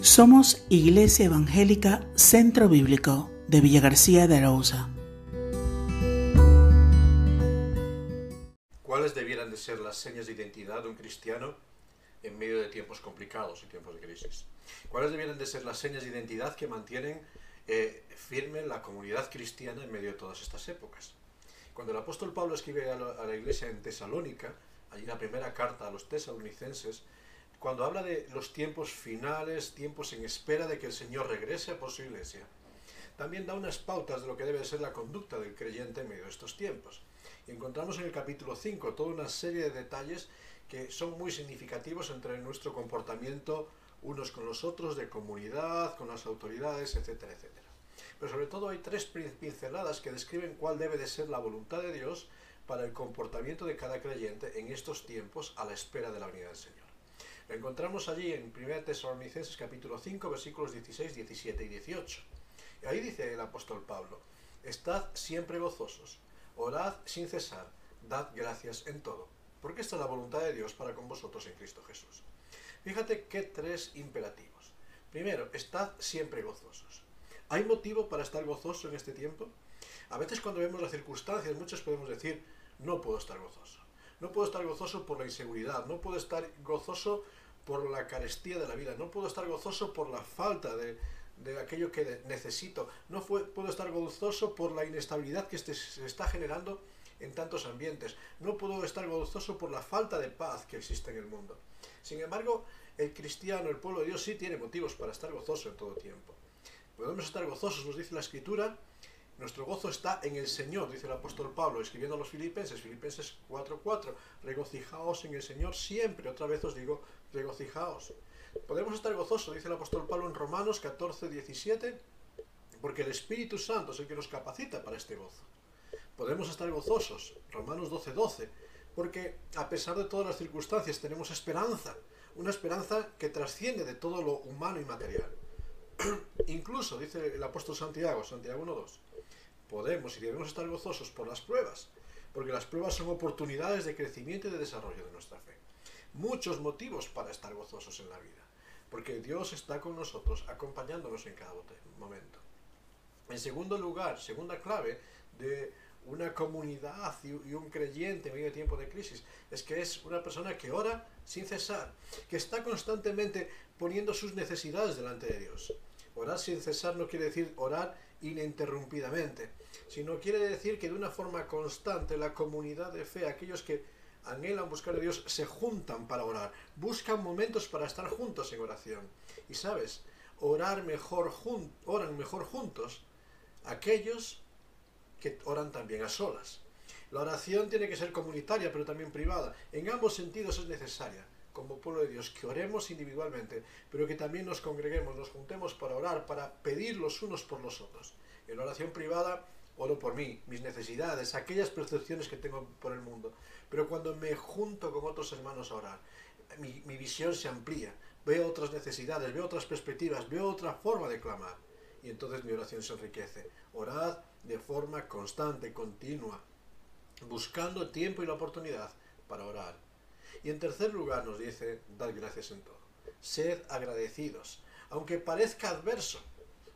Somos Iglesia Evangélica Centro Bíblico de Villa García de Arauza. ¿Cuáles debieran de ser las señas de identidad de un cristiano en medio de tiempos complicados y tiempos de crisis? ¿Cuáles debieran de ser las señas de identidad que mantienen eh, firme la comunidad cristiana en medio de todas estas épocas? Cuando el apóstol Pablo escribe a la, a la iglesia en Tesalónica, allí la primera carta a los tesalonicenses, cuando habla de los tiempos finales, tiempos en espera de que el Señor regrese por su iglesia, también da unas pautas de lo que debe ser la conducta del creyente en medio de estos tiempos. Y encontramos en el capítulo 5 toda una serie de detalles que son muy significativos entre nuestro comportamiento unos con los otros, de comunidad, con las autoridades, etcétera, etcétera. Pero sobre todo hay tres pinceladas que describen cuál debe de ser la voluntad de Dios para el comportamiento de cada creyente en estos tiempos a la espera de la venida del Señor. Encontramos allí en 1 Tesalonicenses capítulo 5 versículos 16, 17 y 18. Y ahí dice el apóstol Pablo, estad siempre gozosos, orad sin cesar, dad gracias en todo, porque esta es la voluntad de Dios para con vosotros en Cristo Jesús. Fíjate qué tres imperativos. Primero, estad siempre gozosos. ¿Hay motivo para estar gozoso en este tiempo? A veces cuando vemos las circunstancias, muchos podemos decir, no puedo estar gozoso. No puedo estar gozoso por la inseguridad, no puedo estar gozoso por la carestía de la vida, no puedo estar gozoso por la falta de, de aquello que necesito, no puedo estar gozoso por la inestabilidad que este, se está generando en tantos ambientes, no puedo estar gozoso por la falta de paz que existe en el mundo. Sin embargo, el cristiano, el pueblo de Dios sí tiene motivos para estar gozoso en todo tiempo. Podemos estar gozosos, nos dice la Escritura, nuestro gozo está en el Señor, dice el apóstol Pablo, escribiendo a los filipenses, Filipenses 4.4, regocijaos en el Señor siempre, otra vez os digo, regocijaos. Podemos estar gozosos, dice el apóstol Pablo en Romanos 14.17, porque el Espíritu Santo es el que nos capacita para este gozo. Podemos estar gozosos, Romanos 12.12, porque a pesar de todas las circunstancias tenemos esperanza, una esperanza que trasciende de todo lo humano y material. Incluso, dice el apóstol Santiago, Santiago 1.2, podemos y debemos estar gozosos por las pruebas, porque las pruebas son oportunidades de crecimiento y de desarrollo de nuestra fe. Muchos motivos para estar gozosos en la vida, porque Dios está con nosotros, acompañándonos en cada momento. En segundo lugar, segunda clave de una comunidad y un creyente en medio de tiempo de crisis es que es una persona que ora sin cesar, que está constantemente poniendo sus necesidades delante de Dios. Orar sin cesar no quiere decir orar ininterrumpidamente, sino quiere decir que de una forma constante la comunidad de fe, aquellos que anhelan buscar a Dios, se juntan para orar, buscan momentos para estar juntos en oración. Y sabes, orar mejor jun oran mejor juntos aquellos que oran también a solas. La oración tiene que ser comunitaria, pero también privada. En ambos sentidos es necesaria como pueblo de Dios, que oremos individualmente, pero que también nos congreguemos, nos juntemos para orar, para pedir los unos por los otros. En la oración privada oro por mí, mis necesidades, aquellas percepciones que tengo por el mundo. Pero cuando me junto con otros hermanos a orar, mi, visión se amplía, veo otras necesidades, veo otras perspectivas, veo otra forma de clamar. Y entonces mi oración se enriquece. Orad de forma constante, continua, buscando tiempo y la oportunidad para orar y en tercer lugar nos dice, dar gracias en todo. Sed agradecidos, aunque parezca adverso,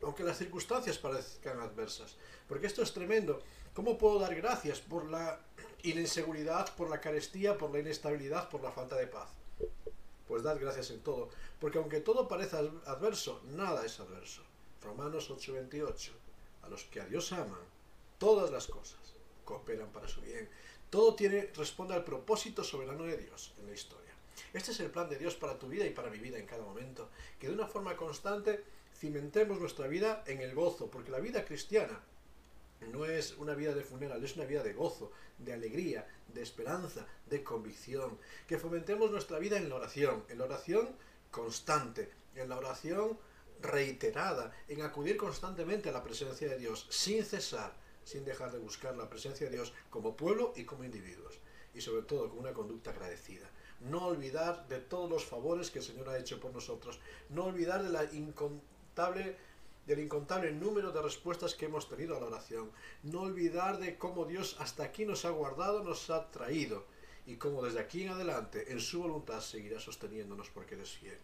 aunque las circunstancias parezcan adversas. Porque esto es tremendo. ¿Cómo puedo dar gracias por la inseguridad, por la carestía, por la inestabilidad, por la falta de paz? Pues dad gracias en todo. Porque aunque todo parezca adverso, nada es adverso. Romanos 8:28. A los que a Dios aman, todas las cosas cooperan para su bien. Todo tiene, responde al propósito soberano de Dios en la historia. Este es el plan de Dios para tu vida y para mi vida en cada momento. Que de una forma constante cimentemos nuestra vida en el gozo, porque la vida cristiana no es una vida de funeral, es una vida de gozo, de alegría, de esperanza, de convicción. Que fomentemos nuestra vida en la oración, en la oración constante, en la oración reiterada, en acudir constantemente a la presencia de Dios, sin cesar, sin dejar de buscar la presencia de Dios como pueblo y como individuos. Y sobre todo con una conducta agradecida. No olvidar de todos los favores que el Señor ha hecho por nosotros. No olvidar de la incontable, del incontable número de respuestas que hemos tenido a la oración. No olvidar de cómo Dios hasta aquí nos ha guardado, nos ha traído. Y cómo desde aquí en adelante, en su voluntad, seguirá sosteniéndonos porque eres fiel.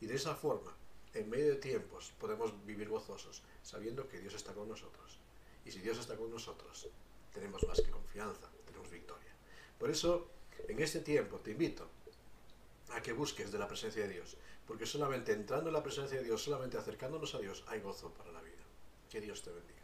Y de esa forma, en medio de tiempos podemos vivir gozosos, sabiendo que Dios está con nosotros. Y si Dios está con nosotros, tenemos más que confianza, tenemos victoria. Por eso, en este tiempo te invito a que busques de la presencia de Dios, porque solamente entrando en la presencia de Dios, solamente acercándonos a Dios, hay gozo para la vida. Que Dios te bendiga.